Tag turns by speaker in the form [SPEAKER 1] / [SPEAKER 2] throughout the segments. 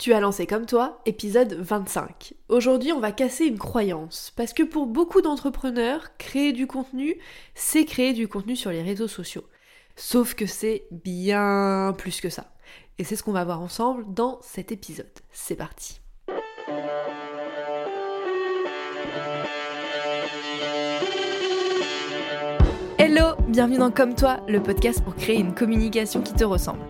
[SPEAKER 1] Tu as lancé comme toi, épisode 25. Aujourd'hui, on va casser une croyance, parce que pour beaucoup d'entrepreneurs, créer du contenu, c'est créer du contenu sur les réseaux sociaux. Sauf que c'est bien plus que ça. Et c'est ce qu'on va voir ensemble dans cet épisode. C'est parti. Hello, bienvenue dans Comme toi, le podcast pour créer une communication qui te ressemble.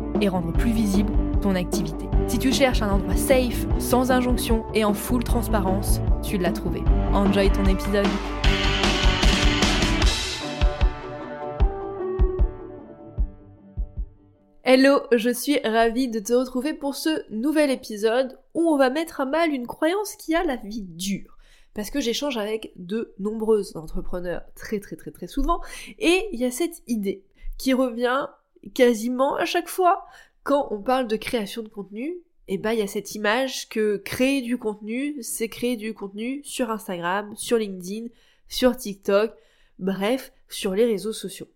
[SPEAKER 1] rendre plus visible ton activité. Si tu cherches un endroit safe, sans injonction et en full transparence, tu l'as trouvé. Enjoy ton épisode. Hello, je suis ravie de te retrouver pour ce nouvel épisode où on va mettre à mal une croyance qui a la vie dure. Parce que j'échange avec de nombreux entrepreneurs très très très très souvent et il y a cette idée qui revient quasiment à chaque fois quand on parle de création de contenu. Et bah il y a cette image que créer du contenu, c'est créer du contenu sur Instagram, sur LinkedIn, sur TikTok, bref, sur les réseaux sociaux.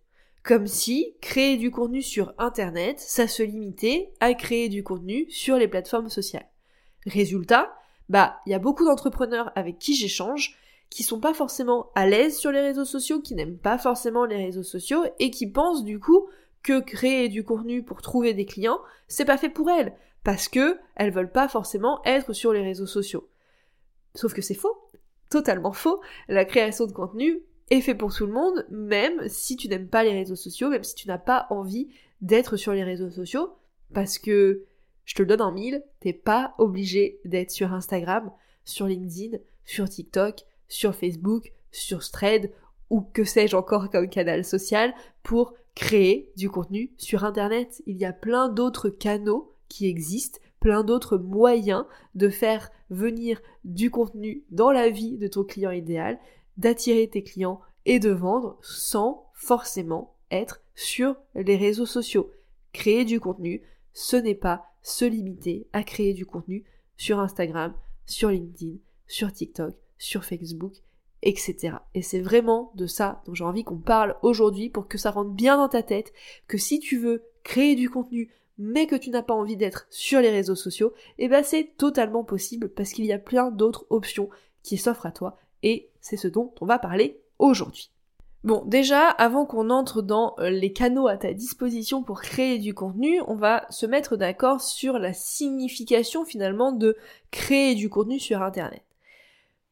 [SPEAKER 1] Comme si créer du contenu sur Internet, ça se limitait à créer du contenu sur les plateformes sociales. Résultat, bah, il y a beaucoup d'entrepreneurs avec qui j'échange qui sont pas forcément à l'aise sur les réseaux sociaux, qui n'aiment pas forcément les réseaux sociaux et qui pensent du coup que créer du contenu pour trouver des clients, c'est pas fait pour elles parce que elles veulent pas forcément être sur les réseaux sociaux. Sauf que c'est faux, totalement faux. La création de contenu, est fait pour tout le monde, même si tu n'aimes pas les réseaux sociaux, même si tu n'as pas envie d'être sur les réseaux sociaux, parce que je te le donne en mille, t'es pas obligé d'être sur Instagram, sur LinkedIn, sur TikTok, sur Facebook, sur Thread, ou que sais-je encore comme canal social, pour créer du contenu sur Internet. Il y a plein d'autres canaux qui existent, plein d'autres moyens de faire venir du contenu dans la vie de ton client idéal, d'attirer tes clients et de vendre sans forcément être sur les réseaux sociaux. Créer du contenu, ce n'est pas se limiter à créer du contenu sur Instagram, sur LinkedIn, sur TikTok, sur Facebook, etc. Et c'est vraiment de ça dont j'ai envie qu'on parle aujourd'hui pour que ça rentre bien dans ta tête, que si tu veux créer du contenu mais que tu n'as pas envie d'être sur les réseaux sociaux, eh ben c'est totalement possible parce qu'il y a plein d'autres options qui s'offrent à toi et c'est ce dont on va parler aujourd'hui. Bon, déjà, avant qu'on entre dans euh, les canaux à ta disposition pour créer du contenu, on va se mettre d'accord sur la signification finalement de créer du contenu sur Internet.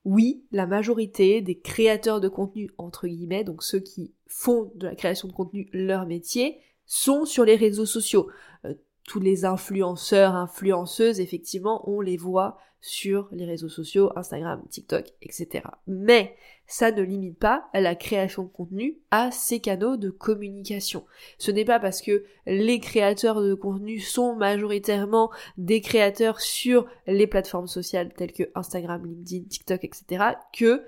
[SPEAKER 1] Oui, la majorité des créateurs de contenu, entre guillemets, donc ceux qui font de la création de contenu leur métier, sont sur les réseaux sociaux. Euh, tous les influenceurs, influenceuses, effectivement, on les voit sur les réseaux sociaux, Instagram, TikTok, etc. Mais ça ne limite pas la création de contenu à ces canaux de communication. Ce n'est pas parce que les créateurs de contenu sont majoritairement des créateurs sur les plateformes sociales telles que Instagram, LinkedIn, TikTok, etc. que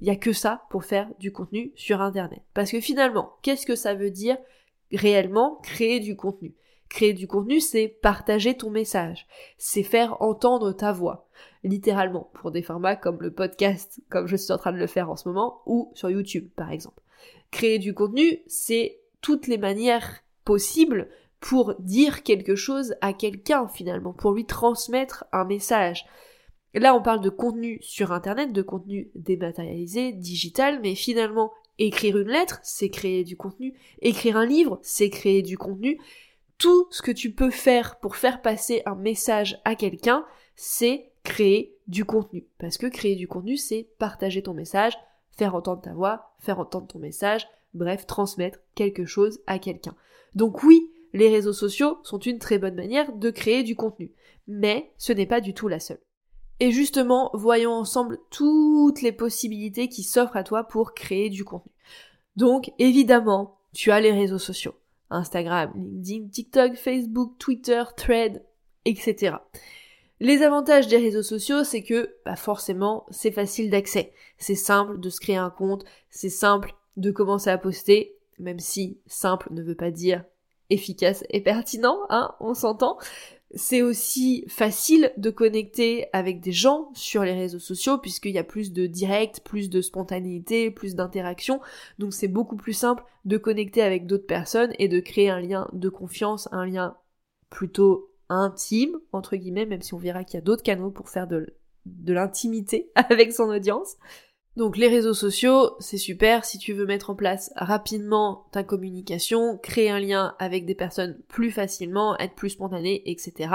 [SPEAKER 1] il y a que ça pour faire du contenu sur Internet. Parce que finalement, qu'est-ce que ça veut dire réellement créer du contenu? Créer du contenu, c'est partager ton message, c'est faire entendre ta voix, littéralement, pour des formats comme le podcast, comme je suis en train de le faire en ce moment, ou sur YouTube, par exemple. Créer du contenu, c'est toutes les manières possibles pour dire quelque chose à quelqu'un, finalement, pour lui transmettre un message. Là, on parle de contenu sur Internet, de contenu dématérialisé, digital, mais finalement, écrire une lettre, c'est créer du contenu. Écrire un livre, c'est créer du contenu tout ce que tu peux faire pour faire passer un message à quelqu'un, c'est créer du contenu. Parce que créer du contenu, c'est partager ton message, faire entendre ta voix, faire entendre ton message, bref, transmettre quelque chose à quelqu'un. Donc oui, les réseaux sociaux sont une très bonne manière de créer du contenu. Mais ce n'est pas du tout la seule. Et justement, voyons ensemble toutes les possibilités qui s'offrent à toi pour créer du contenu. Donc, évidemment, tu as les réseaux sociaux. Instagram, LinkedIn, TikTok, Facebook, Twitter, Thread, etc. Les avantages des réseaux sociaux, c'est que bah forcément, c'est facile d'accès. C'est simple de se créer un compte, c'est simple de commencer à poster, même si simple ne veut pas dire efficace et pertinent, hein, on s'entend. C'est aussi facile de connecter avec des gens sur les réseaux sociaux puisqu'il y a plus de direct, plus de spontanéité, plus d'interaction. Donc c'est beaucoup plus simple de connecter avec d'autres personnes et de créer un lien de confiance, un lien plutôt intime, entre guillemets, même si on verra qu'il y a d'autres canaux pour faire de, l'intimité avec son audience. Donc les réseaux sociaux, c'est super si tu veux mettre en place rapidement ta communication, créer un lien avec des personnes plus facilement, être plus spontané, etc.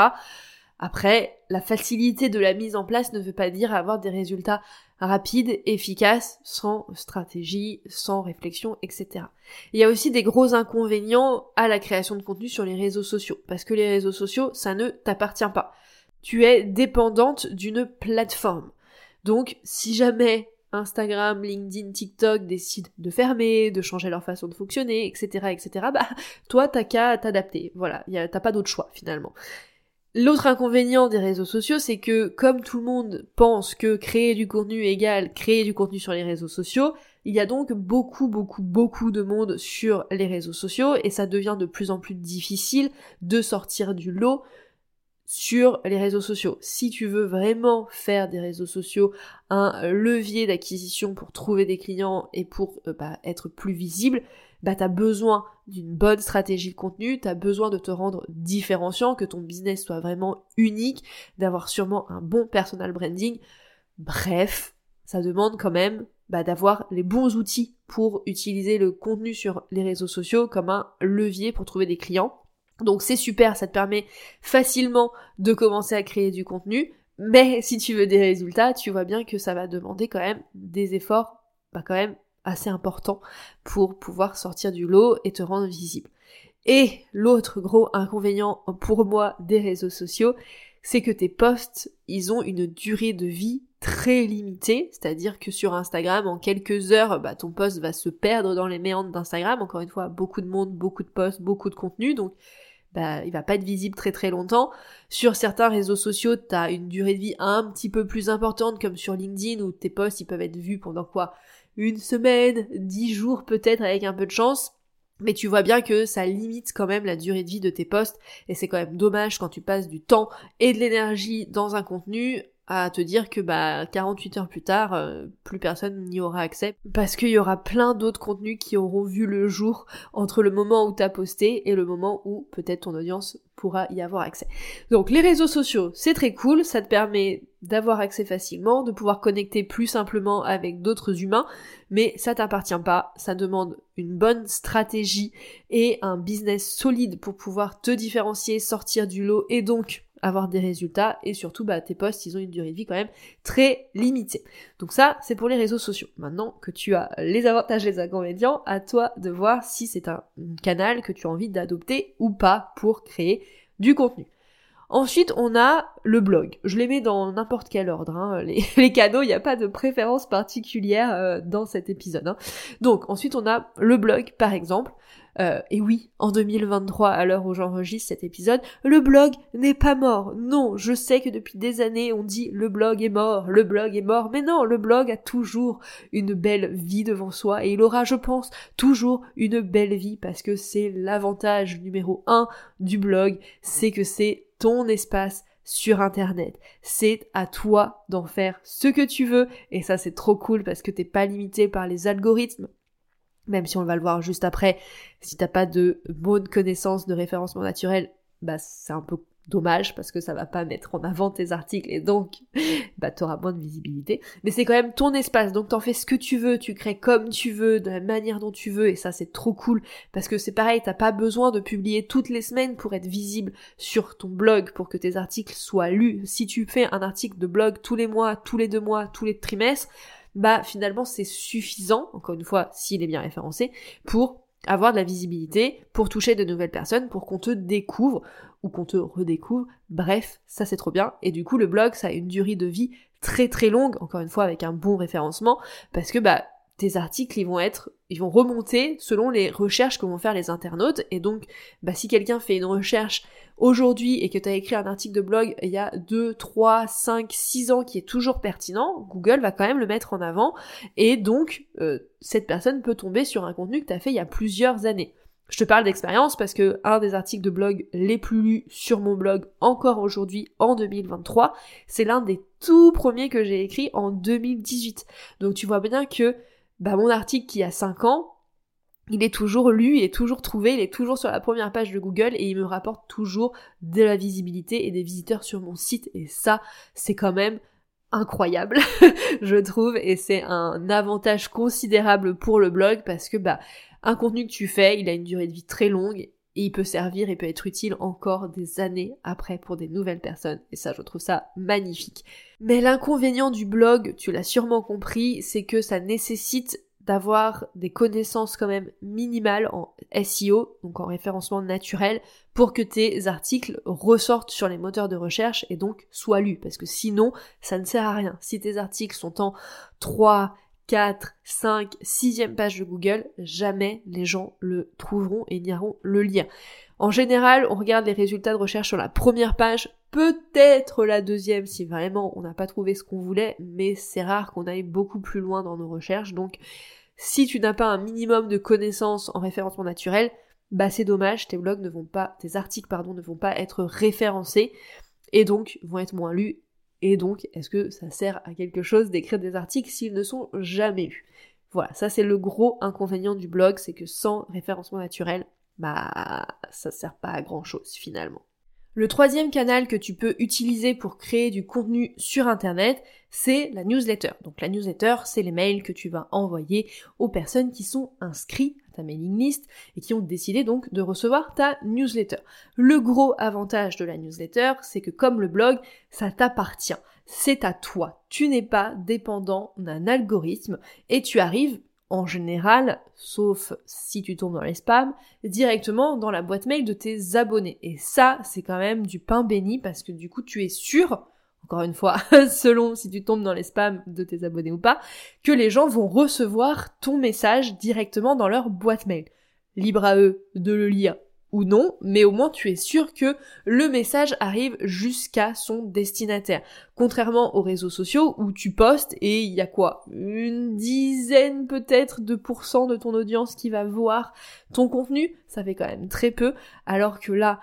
[SPEAKER 1] Après, la facilité de la mise en place ne veut pas dire avoir des résultats rapides, efficaces, sans stratégie, sans réflexion, etc. Il y a aussi des gros inconvénients à la création de contenu sur les réseaux sociaux, parce que les réseaux sociaux, ça ne t'appartient pas. Tu es dépendante d'une plateforme. Donc, si jamais Instagram, LinkedIn, TikTok décident de fermer, de changer leur façon de fonctionner, etc., etc., bah, toi, t'as qu'à t'adapter. Voilà, t'as pas d'autre choix, finalement. L'autre inconvénient des réseaux sociaux, c'est que comme tout le monde pense que créer du contenu égale créer du contenu sur les réseaux sociaux, il y a donc beaucoup, beaucoup, beaucoup de monde sur les réseaux sociaux et ça devient de plus en plus difficile de sortir du lot sur les réseaux sociaux. Si tu veux vraiment faire des réseaux sociaux un levier d'acquisition pour trouver des clients et pour euh, bah, être plus visible, bah t'as besoin d'une bonne stratégie de contenu, t'as besoin de te rendre différenciant, que ton business soit vraiment unique, d'avoir sûrement un bon personal branding. Bref, ça demande quand même bah, d'avoir les bons outils pour utiliser le contenu sur les réseaux sociaux comme un levier pour trouver des clients. Donc c'est super, ça te permet facilement de commencer à créer du contenu, mais si tu veux des résultats, tu vois bien que ça va demander quand même des efforts, bah quand même assez importants pour pouvoir sortir du lot et te rendre visible. Et l'autre gros inconvénient pour moi des réseaux sociaux, c'est que tes posts, ils ont une durée de vie très limitée, c'est-à-dire que sur Instagram, en quelques heures, bah, ton post va se perdre dans les méandres d'Instagram. Encore une fois, beaucoup de monde, beaucoup de posts, beaucoup de contenu, donc bah, il va pas être visible très très longtemps. Sur certains réseaux sociaux, tu une durée de vie un petit peu plus importante, comme sur LinkedIn, où tes posts ils peuvent être vus pendant quoi? Une semaine, dix jours peut-être avec un peu de chance. Mais tu vois bien que ça limite quand même la durée de vie de tes posts et c'est quand même dommage quand tu passes du temps et de l'énergie dans un contenu à te dire que bah 48 heures plus tard, euh, plus personne n'y aura accès. Parce qu'il y aura plein d'autres contenus qui auront vu le jour entre le moment où t'as posté et le moment où peut-être ton audience pourra y avoir accès. Donc les réseaux sociaux, c'est très cool, ça te permet d'avoir accès facilement, de pouvoir connecter plus simplement avec d'autres humains, mais ça t'appartient pas, ça demande une bonne stratégie et un business solide pour pouvoir te différencier, sortir du lot et donc avoir des résultats et surtout bah, tes posts ils ont une durée de vie quand même très limitée. Donc ça c'est pour les réseaux sociaux. Maintenant que tu as les avantages et les inconvénients, à toi de voir si c'est un canal que tu as envie d'adopter ou pas pour créer du contenu. Ensuite, on a le blog. Je les mets dans n'importe quel ordre. Hein. Les, les, canaux, il n'y a pas de préférence particulière euh, dans cet épisode. Hein. Donc, ensuite, on a le blog, par exemple. Euh, et oui, en 2023, à l'heure où j'enregistre cet épisode, le blog n'est pas mort. Non, je sais que depuis des années on dit le blog est mort, le blog est mort, mais non, le blog a toujours une belle vie devant soi et il aura, je pense, toujours une belle vie parce que c'est l'avantage numéro un du blog, c'est que c'est ton espace sur internet. C'est à toi d'en faire ce que tu veux et ça c'est trop cool parce que t'es pas limité par les algorithmes même si on va le voir juste après, si t'as pas de bonne connaissance de référencement naturel, bah c'est un peu dommage parce que ça va pas mettre en avant tes articles et donc bah t'auras moins de visibilité. Mais c'est quand même ton espace, donc t'en fais ce que tu veux, tu crées comme tu veux, de la manière dont tu veux et ça c'est trop cool parce que c'est pareil, t'as pas besoin de publier toutes les semaines pour être visible sur ton blog pour que tes articles soient lus. Si tu fais un article de blog tous les mois, tous les deux mois, tous les trimestres, bah finalement c'est suffisant, encore une fois, s'il est bien référencé, pour avoir de la visibilité, pour toucher de nouvelles personnes, pour qu'on te découvre ou qu'on te redécouvre. Bref, ça c'est trop bien. Et du coup, le blog, ça a une durée de vie très très longue, encore une fois avec un bon référencement, parce que bah tes articles, ils vont être, ils vont remonter selon les recherches que vont faire les internautes. Et donc, bah, si quelqu'un fait une recherche aujourd'hui et que tu as écrit un article de blog il y a 2, 3, 5, 6 ans qui est toujours pertinent, Google va quand même le mettre en avant. Et donc, euh, cette personne peut tomber sur un contenu que tu as fait il y a plusieurs années. Je te parle d'expérience parce que un des articles de blog les plus lus sur mon blog encore aujourd'hui en 2023, c'est l'un des tout premiers que j'ai écrit en 2018. Donc tu vois bien que bah, mon article qui a 5 ans, il est toujours lu, il est toujours trouvé, il est toujours sur la première page de Google et il me rapporte toujours de la visibilité et des visiteurs sur mon site. Et ça, c'est quand même incroyable, je trouve, et c'est un avantage considérable pour le blog parce que bah un contenu que tu fais, il a une durée de vie très longue et il peut servir et peut être utile encore des années après pour des nouvelles personnes. Et ça, je trouve ça magnifique. Mais l'inconvénient du blog, tu l'as sûrement compris, c'est que ça nécessite d'avoir des connaissances quand même minimales en SEO, donc en référencement naturel, pour que tes articles ressortent sur les moteurs de recherche et donc soient lus. Parce que sinon, ça ne sert à rien. Si tes articles sont en 3, 4, 5, 6e page de Google, jamais les gens le trouveront et n'iront le lire. En général, on regarde les résultats de recherche sur la première page, peut-être la deuxième si vraiment on n'a pas trouvé ce qu'on voulait, mais c'est rare qu'on aille beaucoup plus loin dans nos recherches. Donc, si tu n'as pas un minimum de connaissances en référencement naturel, bah c'est dommage, tes blogs ne vont pas, tes articles pardon, ne vont pas être référencés et donc vont être moins lus et donc, est-ce que ça sert à quelque chose d'écrire des articles s'ils ne sont jamais lus? Voilà, ça c'est le gros inconvénient du blog, c'est que sans référencement naturel, bah ça sert pas à grand chose finalement. Le troisième canal que tu peux utiliser pour créer du contenu sur Internet, c'est la newsletter. Donc la newsletter, c'est les mails que tu vas envoyer aux personnes qui sont inscrites ta mailing list et qui ont décidé donc de recevoir ta newsletter. Le gros avantage de la newsletter, c'est que comme le blog, ça t'appartient. C'est à toi. Tu n'es pas dépendant d'un algorithme et tu arrives en général, sauf si tu tombes dans les spams, directement dans la boîte mail de tes abonnés. Et ça, c'est quand même du pain béni parce que du coup, tu es sûr encore une fois, selon si tu tombes dans les spams de tes abonnés ou pas, que les gens vont recevoir ton message directement dans leur boîte mail. Libre à eux de le lire ou non, mais au moins tu es sûr que le message arrive jusqu'à son destinataire. Contrairement aux réseaux sociaux où tu postes et il y a quoi? Une dizaine peut-être de pourcents de ton audience qui va voir ton contenu, ça fait quand même très peu, alors que là,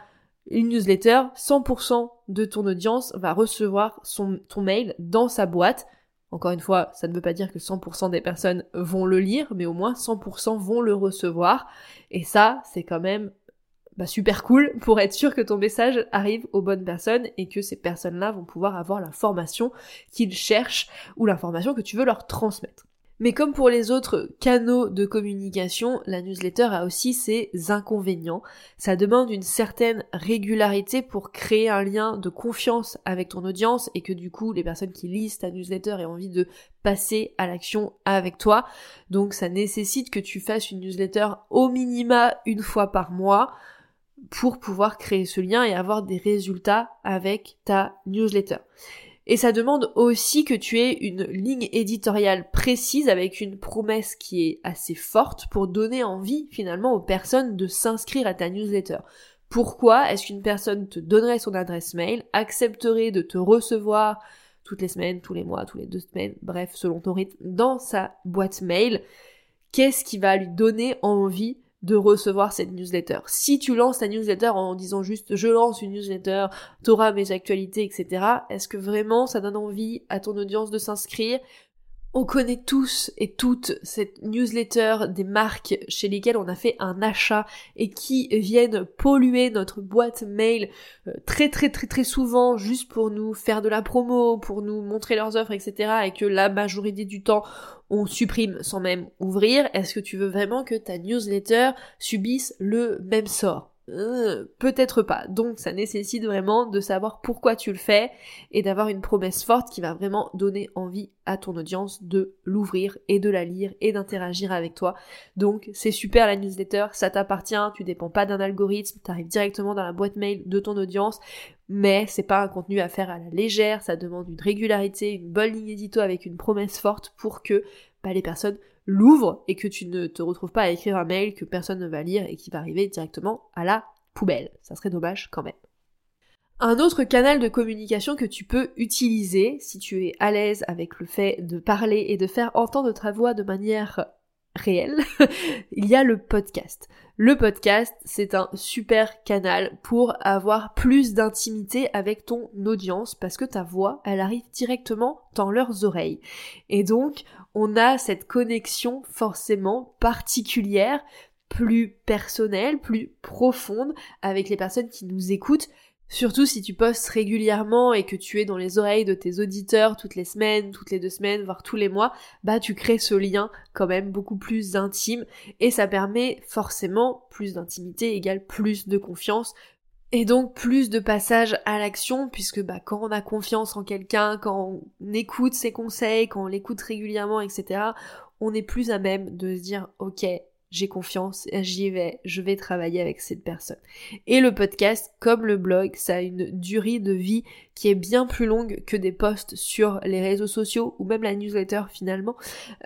[SPEAKER 1] une newsletter, 100% de ton audience va recevoir son, ton mail dans sa boîte. Encore une fois, ça ne veut pas dire que 100% des personnes vont le lire, mais au moins 100% vont le recevoir. Et ça, c'est quand même bah, super cool pour être sûr que ton message arrive aux bonnes personnes et que ces personnes-là vont pouvoir avoir l'information qu'ils cherchent ou l'information que tu veux leur transmettre. Mais comme pour les autres canaux de communication, la newsletter a aussi ses inconvénients. Ça demande une certaine régularité pour créer un lien de confiance avec ton audience et que du coup les personnes qui lisent ta newsletter aient envie de passer à l'action avec toi. Donc ça nécessite que tu fasses une newsletter au minima une fois par mois pour pouvoir créer ce lien et avoir des résultats avec ta newsletter. Et ça demande aussi que tu aies une ligne éditoriale précise avec une promesse qui est assez forte pour donner envie finalement aux personnes de s'inscrire à ta newsletter. Pourquoi est-ce qu'une personne te donnerait son adresse mail, accepterait de te recevoir toutes les semaines, tous les mois, tous les deux semaines, bref, selon ton rythme, dans sa boîte mail? Qu'est-ce qui va lui donner envie de recevoir cette newsletter. Si tu lances ta newsletter en disant juste je lance une newsletter, t'auras mes actualités, etc., est-ce que vraiment ça donne envie à ton audience de s'inscrire on connaît tous et toutes cette newsletter des marques chez lesquelles on a fait un achat et qui viennent polluer notre boîte mail euh, très très très très souvent juste pour nous faire de la promo, pour nous montrer leurs offres, etc. et que la majorité du temps on supprime sans même ouvrir. Est-ce que tu veux vraiment que ta newsletter subisse le même sort? Euh, peut-être pas. Donc ça nécessite vraiment de savoir pourquoi tu le fais et d'avoir une promesse forte qui va vraiment donner envie à ton audience de l'ouvrir et de la lire et d'interagir avec toi. Donc c'est super la newsletter, ça t'appartient, tu dépends pas d'un algorithme, t'arrives directement dans la boîte mail de ton audience, mais c'est pas un contenu à faire à la légère, ça demande une régularité, une bonne ligne édito avec une promesse forte pour que bah, les personnes l'ouvres et que tu ne te retrouves pas à écrire un mail que personne ne va lire et qui va arriver directement à la poubelle. Ça serait dommage quand même. Un autre canal de communication que tu peux utiliser si tu es à l'aise avec le fait de parler et de faire entendre ta voix de manière réelle, il y a le podcast. Le podcast, c'est un super canal pour avoir plus d'intimité avec ton audience parce que ta voix, elle arrive directement dans leurs oreilles. Et donc, on a cette connexion forcément particulière, plus personnelle, plus profonde avec les personnes qui nous écoutent Surtout si tu postes régulièrement et que tu es dans les oreilles de tes auditeurs toutes les semaines, toutes les deux semaines, voire tous les mois, bah tu crées ce lien quand même beaucoup plus intime et ça permet forcément plus d'intimité égale plus de confiance et donc plus de passage à l'action puisque bah quand on a confiance en quelqu'un, quand on écoute ses conseils, quand on l'écoute régulièrement, etc., on est plus à même de se dire ok j'ai confiance, j'y vais, je vais travailler avec cette personne. Et le podcast, comme le blog, ça a une durée de vie qui est bien plus longue que des posts sur les réseaux sociaux ou même la newsletter finalement,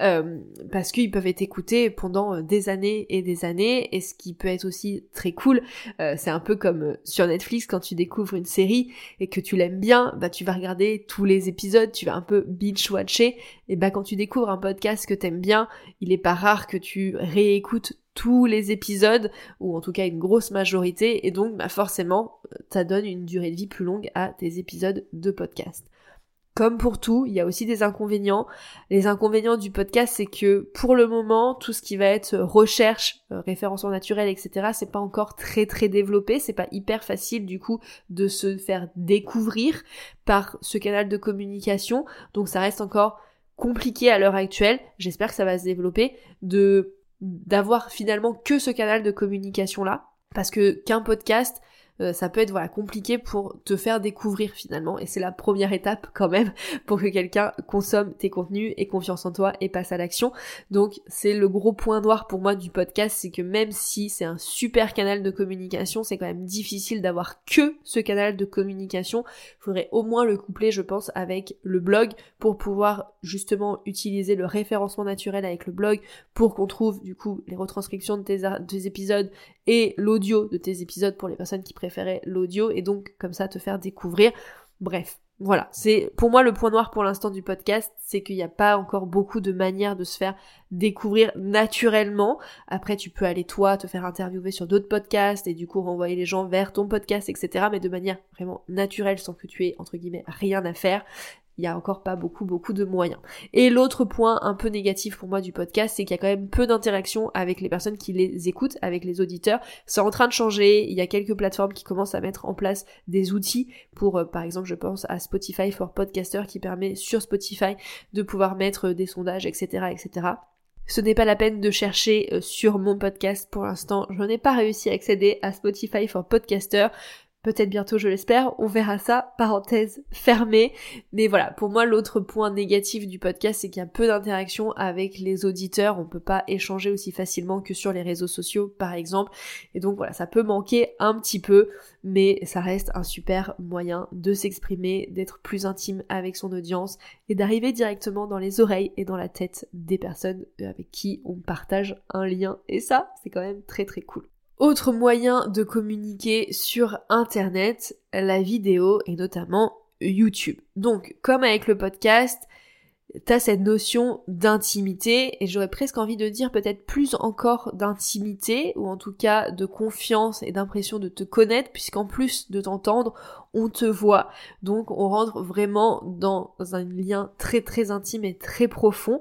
[SPEAKER 1] euh, parce qu'ils peuvent être écoutés pendant des années et des années, et ce qui peut être aussi très cool, euh, c'est un peu comme sur Netflix quand tu découvres une série et que tu l'aimes bien, bah tu vas regarder tous les épisodes, tu vas un peu binge-watcher, et bah quand tu découvres un podcast que t'aimes bien, il est pas rare que tu réécoutes tous les épisodes, ou en tout cas une grosse majorité, et donc bah forcément, ça donne une durée de vie plus longue à tes épisodes de podcast. Comme pour tout, il y a aussi des inconvénients. Les inconvénients du podcast, c'est que pour le moment, tout ce qui va être recherche, euh, référencement naturel, etc., c'est pas encore très très développé. C'est pas hyper facile du coup de se faire découvrir par ce canal de communication. Donc ça reste encore compliqué à l'heure actuelle. J'espère que ça va se développer de d'avoir finalement que ce canal de communication là parce que qu'un podcast euh, ça peut être voilà compliqué pour te faire découvrir finalement et c'est la première étape quand même pour que quelqu'un consomme tes contenus et confiance en toi et passe à l'action. Donc c'est le gros point noir pour moi du podcast, c'est que même si c'est un super canal de communication, c'est quand même difficile d'avoir que ce canal de communication. Il faudrait au moins le coupler, je pense, avec le blog pour pouvoir justement utiliser le référencement naturel avec le blog pour qu'on trouve du coup les retranscriptions de tes épisodes et l'audio de tes épisodes pour les personnes qui préféraient l'audio et donc comme ça te faire découvrir. Bref, voilà, c'est pour moi le point noir pour l'instant du podcast, c'est qu'il n'y a pas encore beaucoup de manières de se faire découvrir naturellement. Après, tu peux aller toi te faire interviewer sur d'autres podcasts et du coup renvoyer les gens vers ton podcast, etc. Mais de manière vraiment naturelle, sans que tu aies entre guillemets rien à faire il y a encore pas beaucoup beaucoup de moyens. Et l'autre point un peu négatif pour moi du podcast, c'est qu'il y a quand même peu d'interaction avec les personnes qui les écoutent, avec les auditeurs. C'est en train de changer, il y a quelques plateformes qui commencent à mettre en place des outils pour, euh, par exemple, je pense à Spotify for Podcaster qui permet sur Spotify de pouvoir mettre des sondages, etc., etc. Ce n'est pas la peine de chercher euh, sur mon podcast pour l'instant. Je n'ai pas réussi à accéder à Spotify for Podcaster peut-être bientôt je l'espère, on verra ça, parenthèse fermée. Mais voilà, pour moi l'autre point négatif du podcast c'est qu'il y a peu d'interaction avec les auditeurs, on peut pas échanger aussi facilement que sur les réseaux sociaux par exemple. Et donc voilà, ça peut manquer un petit peu, mais ça reste un super moyen de s'exprimer, d'être plus intime avec son audience et d'arriver directement dans les oreilles et dans la tête des personnes avec qui on partage un lien. Et ça, c'est quand même très très cool. Autre moyen de communiquer sur Internet, la vidéo et notamment YouTube. Donc, comme avec le podcast, t'as cette notion d'intimité et j'aurais presque envie de dire peut-être plus encore d'intimité ou en tout cas de confiance et d'impression de te connaître puisqu'en plus de t'entendre, on te voit. Donc on rentre vraiment dans un lien très très intime et très profond.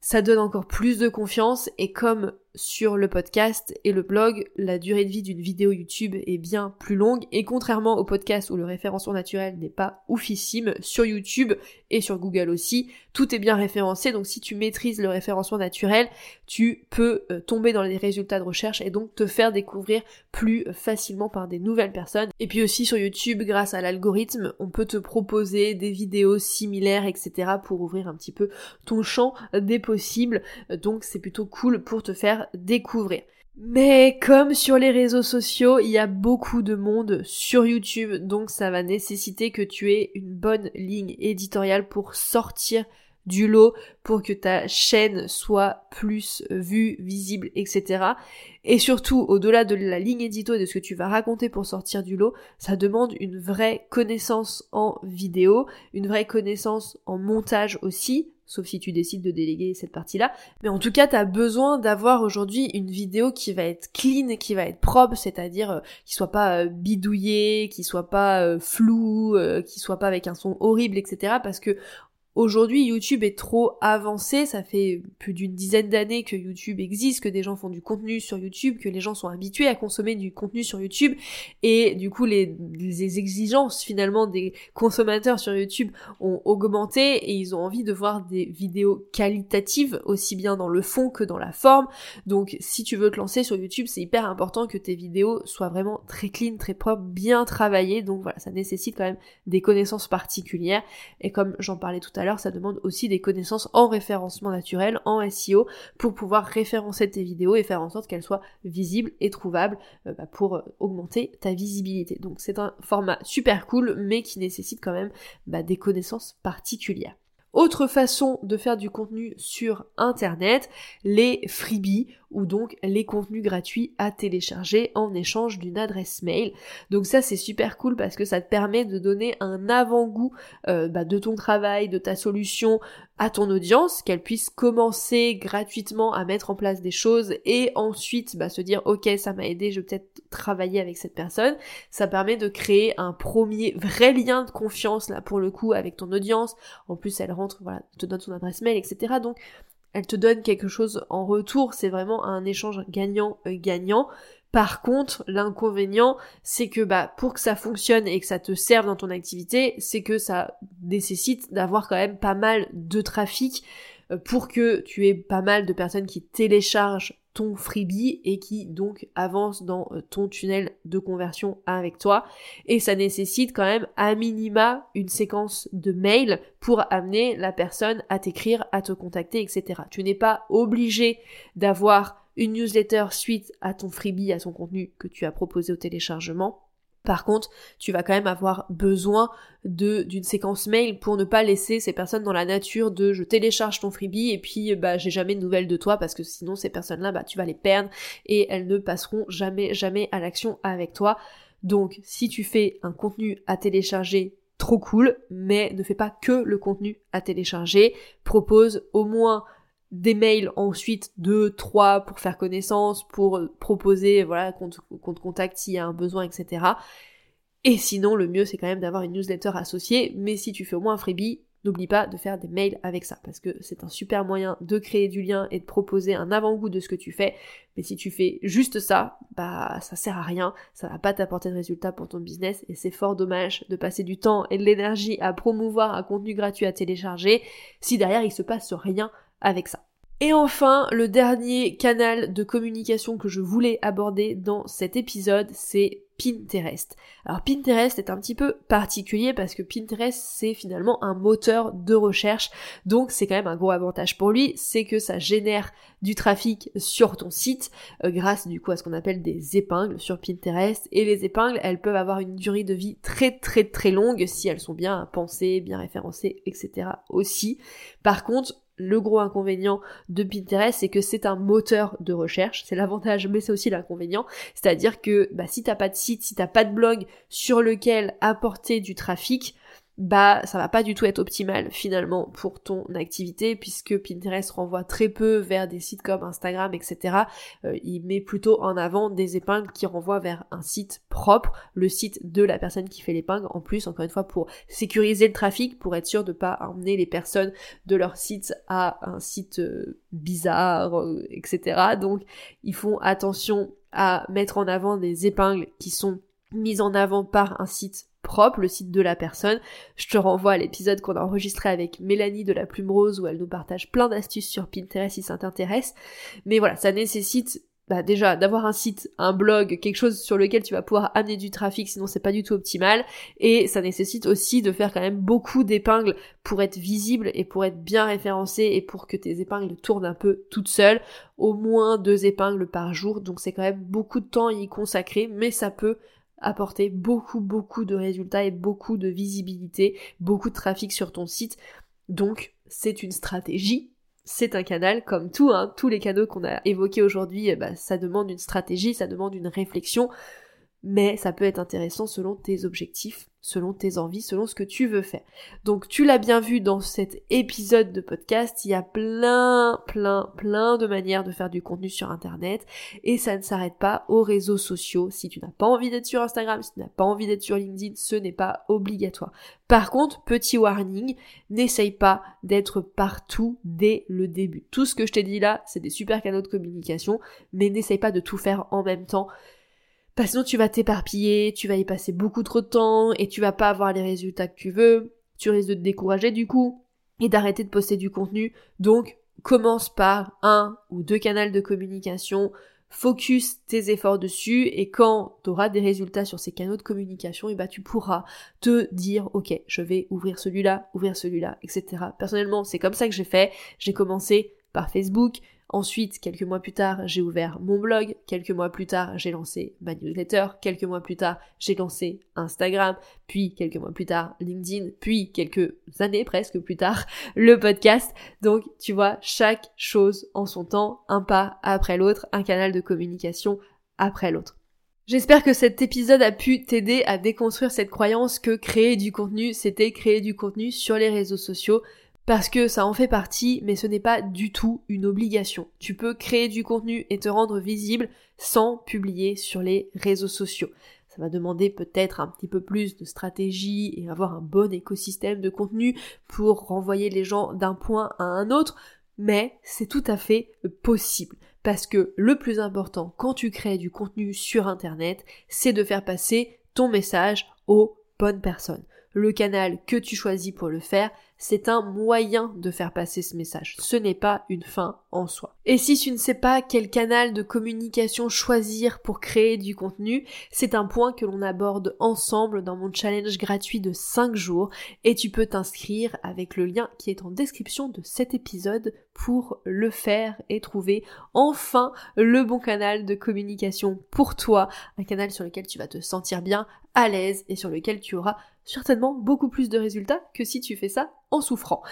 [SPEAKER 1] Ça donne encore plus de confiance et comme sur le podcast et le blog, la durée de vie d'une vidéo YouTube est bien plus longue et contrairement au podcast où le référencement naturel n'est pas oufissime, sur YouTube et sur Google aussi, tout est bien référencé donc si tu maîtrises le référencement naturel, tu peux euh, tomber dans les résultats de recherche et donc te faire découvrir plus facilement par des nouvelles personnes. Et puis aussi sur YouTube, grâce à l'algorithme, on peut te proposer des vidéos similaires, etc. pour ouvrir un petit peu ton champ des possibles. Donc c'est plutôt cool pour te faire découvrir. Mais comme sur les réseaux sociaux, il y a beaucoup de monde sur YouTube, donc ça va nécessiter que tu aies une bonne ligne éditoriale pour sortir du lot, pour que ta chaîne soit plus vue, visible, etc. Et surtout, au-delà de la ligne édito et de ce que tu vas raconter pour sortir du lot, ça demande une vraie connaissance en vidéo, une vraie connaissance en montage aussi, sauf si tu décides de déléguer cette partie-là. Mais en tout cas, tu as besoin d'avoir aujourd'hui une vidéo qui va être clean, qui va être propre, c'est-à-dire euh, qui soit pas euh, bidouillée, qui soit pas euh, floue, qui soit pas avec un son horrible, etc. Parce que Aujourd'hui, YouTube est trop avancé, ça fait plus d'une dizaine d'années que YouTube existe, que des gens font du contenu sur YouTube, que les gens sont habitués à consommer du contenu sur YouTube, et du coup les, les exigences finalement des consommateurs sur YouTube ont augmenté et ils ont envie de voir des vidéos qualitatives aussi bien dans le fond que dans la forme. Donc si tu veux te lancer sur YouTube, c'est hyper important que tes vidéos soient vraiment très clean, très propres, bien travaillées. Donc voilà, ça nécessite quand même des connaissances particulières. Et comme j'en parlais tout à alors ça demande aussi des connaissances en référencement naturel, en SEO, pour pouvoir référencer tes vidéos et faire en sorte qu'elles soient visibles et trouvables euh, bah, pour euh, augmenter ta visibilité. Donc c'est un format super cool, mais qui nécessite quand même bah, des connaissances particulières. Autre façon de faire du contenu sur Internet, les freebies ou donc les contenus gratuits à télécharger en échange d'une adresse mail. Donc ça c'est super cool parce que ça te permet de donner un avant-goût euh, bah, de ton travail, de ta solution à ton audience, qu'elle puisse commencer gratuitement à mettre en place des choses et ensuite bah, se dire ok ça m'a aidé, je vais peut-être travailler avec cette personne. Ça permet de créer un premier vrai lien de confiance là pour le coup avec ton audience. En plus elle rentre, voilà, te donne son adresse mail, etc. Donc elle te donne quelque chose en retour, c'est vraiment un échange gagnant-gagnant. Par contre, l'inconvénient, c'est que bah pour que ça fonctionne et que ça te serve dans ton activité, c'est que ça nécessite d'avoir quand même pas mal de trafic euh, pour que tu aies pas mal de personnes qui téléchargent ton freebie et qui donc avance dans euh, ton tunnel de conversion avec toi. Et ça nécessite quand même à minima une séquence de mails pour amener la personne à t'écrire, à te contacter, etc. Tu n'es pas obligé d'avoir une newsletter suite à ton freebie, à ton contenu que tu as proposé au téléchargement. Par contre, tu vas quand même avoir besoin d'une séquence mail pour ne pas laisser ces personnes dans la nature de je télécharge ton freebie et puis bah j'ai jamais de nouvelles de toi parce que sinon ces personnes-là bah tu vas les perdre et elles ne passeront jamais jamais à l'action avec toi. Donc si tu fais un contenu à télécharger trop cool, mais ne fais pas que le contenu à télécharger, propose au moins des mails ensuite, deux, trois pour faire connaissance, pour proposer, voilà, qu'on te, contacte s'il y a un besoin, etc. Et sinon, le mieux, c'est quand même d'avoir une newsletter associée, mais si tu fais au moins un freebie, n'oublie pas de faire des mails avec ça, parce que c'est un super moyen de créer du lien et de proposer un avant-goût de ce que tu fais. Mais si tu fais juste ça, bah ça sert à rien, ça va pas t'apporter de résultats pour ton business, et c'est fort dommage de passer du temps et de l'énergie à promouvoir un contenu gratuit à télécharger si derrière il se passe rien avec ça. Et enfin, le dernier canal de communication que je voulais aborder dans cet épisode, c'est Pinterest. Alors Pinterest est un petit peu particulier parce que Pinterest c'est finalement un moteur de recherche, donc c'est quand même un gros avantage pour lui, c'est que ça génère du trafic sur ton site euh, grâce du coup à ce qu'on appelle des épingles sur Pinterest et les épingles elles peuvent avoir une durée de vie très très très longue si elles sont bien pensées, bien référencées, etc. aussi. Par contre le gros inconvénient de Pinterest, c'est que c'est un moteur de recherche. C'est l'avantage, mais c'est aussi l'inconvénient. C'est-à-dire que bah, si t'as pas de site, si t'as pas de blog sur lequel apporter du trafic, bah ça va pas du tout être optimal finalement pour ton activité puisque Pinterest renvoie très peu vers des sites comme Instagram etc. Euh, il met plutôt en avant des épingles qui renvoient vers un site propre, le site de la personne qui fait l'épingle en plus encore une fois pour sécuriser le trafic, pour être sûr de pas emmener les personnes de leur site à un site euh, bizarre euh, etc. Donc ils font attention à mettre en avant des épingles qui sont mises en avant par un site le site de la personne. Je te renvoie à l'épisode qu'on a enregistré avec Mélanie de la Plume Rose où elle nous partage plein d'astuces sur Pinterest si ça t'intéresse. Mais voilà, ça nécessite bah déjà d'avoir un site, un blog, quelque chose sur lequel tu vas pouvoir amener du trafic, sinon c'est pas du tout optimal. Et ça nécessite aussi de faire quand même beaucoup d'épingles pour être visible et pour être bien référencé et pour que tes épingles tournent un peu toutes seules. Au moins deux épingles par jour, donc c'est quand même beaucoup de temps à y consacrer, mais ça peut apporter beaucoup beaucoup de résultats et beaucoup de visibilité, beaucoup de trafic sur ton site. Donc, c'est une stratégie c'est un canal comme tout, hein, tous les canaux qu'on a évoqués aujourd'hui, eh ben, ça demande une stratégie, ça demande une réflexion, mais ça peut être intéressant selon tes objectifs, selon tes envies, selon ce que tu veux faire. Donc tu l'as bien vu dans cet épisode de podcast, il y a plein, plein, plein de manières de faire du contenu sur Internet et ça ne s'arrête pas aux réseaux sociaux. Si tu n'as pas envie d'être sur Instagram, si tu n'as pas envie d'être sur LinkedIn, ce n'est pas obligatoire. Par contre, petit warning, n'essaye pas d'être partout dès le début. Tout ce que je t'ai dit là, c'est des super canaux de communication, mais n'essaye pas de tout faire en même temps. Parce que sinon tu vas t'éparpiller, tu vas y passer beaucoup trop de temps et tu vas pas avoir les résultats que tu veux, tu risques de te décourager du coup et d'arrêter de poster du contenu. Donc commence par un ou deux canaux de communication, focus tes efforts dessus et quand tu auras des résultats sur ces canaux de communication, et eh bah ben, tu pourras te dire ok je vais ouvrir celui-là, ouvrir celui-là, etc. Personnellement c'est comme ça que j'ai fait. J'ai commencé par Facebook, Ensuite, quelques mois plus tard, j'ai ouvert mon blog. Quelques mois plus tard, j'ai lancé ma newsletter. Quelques mois plus tard, j'ai lancé Instagram. Puis, quelques mois plus tard, LinkedIn. Puis, quelques années presque plus tard, le podcast. Donc, tu vois, chaque chose en son temps, un pas après l'autre, un canal de communication après l'autre. J'espère que cet épisode a pu t'aider à déconstruire cette croyance que créer du contenu, c'était créer du contenu sur les réseaux sociaux parce que ça en fait partie, mais ce n'est pas du tout une obligation. Tu peux créer du contenu et te rendre visible sans publier sur les réseaux sociaux. Ça va demander peut-être un petit peu plus de stratégie et avoir un bon écosystème de contenu pour renvoyer les gens d'un point à un autre, mais c'est tout à fait possible. Parce que le plus important quand tu crées du contenu sur Internet, c'est de faire passer ton message aux bonnes personnes. Le canal que tu choisis pour le faire, c'est un moyen de faire passer ce message. Ce n'est pas une fin en soi. Et si tu ne sais pas quel canal de communication choisir pour créer du contenu, c'est un point que l'on aborde ensemble dans mon challenge gratuit de 5 jours et tu peux t'inscrire avec le lien qui est en description de cet épisode pour le faire et trouver enfin le bon canal de communication pour toi, un canal sur lequel tu vas te sentir bien, à l'aise et sur lequel tu auras certainement beaucoup plus de résultats que si tu fais ça en souffrant.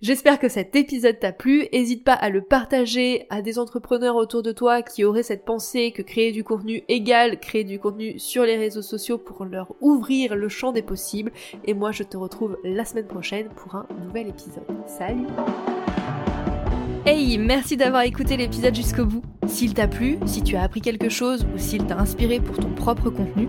[SPEAKER 1] J'espère que cet épisode t'a plu, n'hésite pas à le partager à des entrepreneurs autour de toi qui auraient cette pensée que créer du contenu égale créer du contenu sur les réseaux sociaux pour leur ouvrir le champ des possibles et moi je te retrouve la semaine prochaine pour un nouvel épisode. Salut Hey, merci d'avoir écouté l'épisode jusqu'au bout. S'il t'a plu, si tu as appris quelque chose ou s'il t'a inspiré pour ton propre contenu,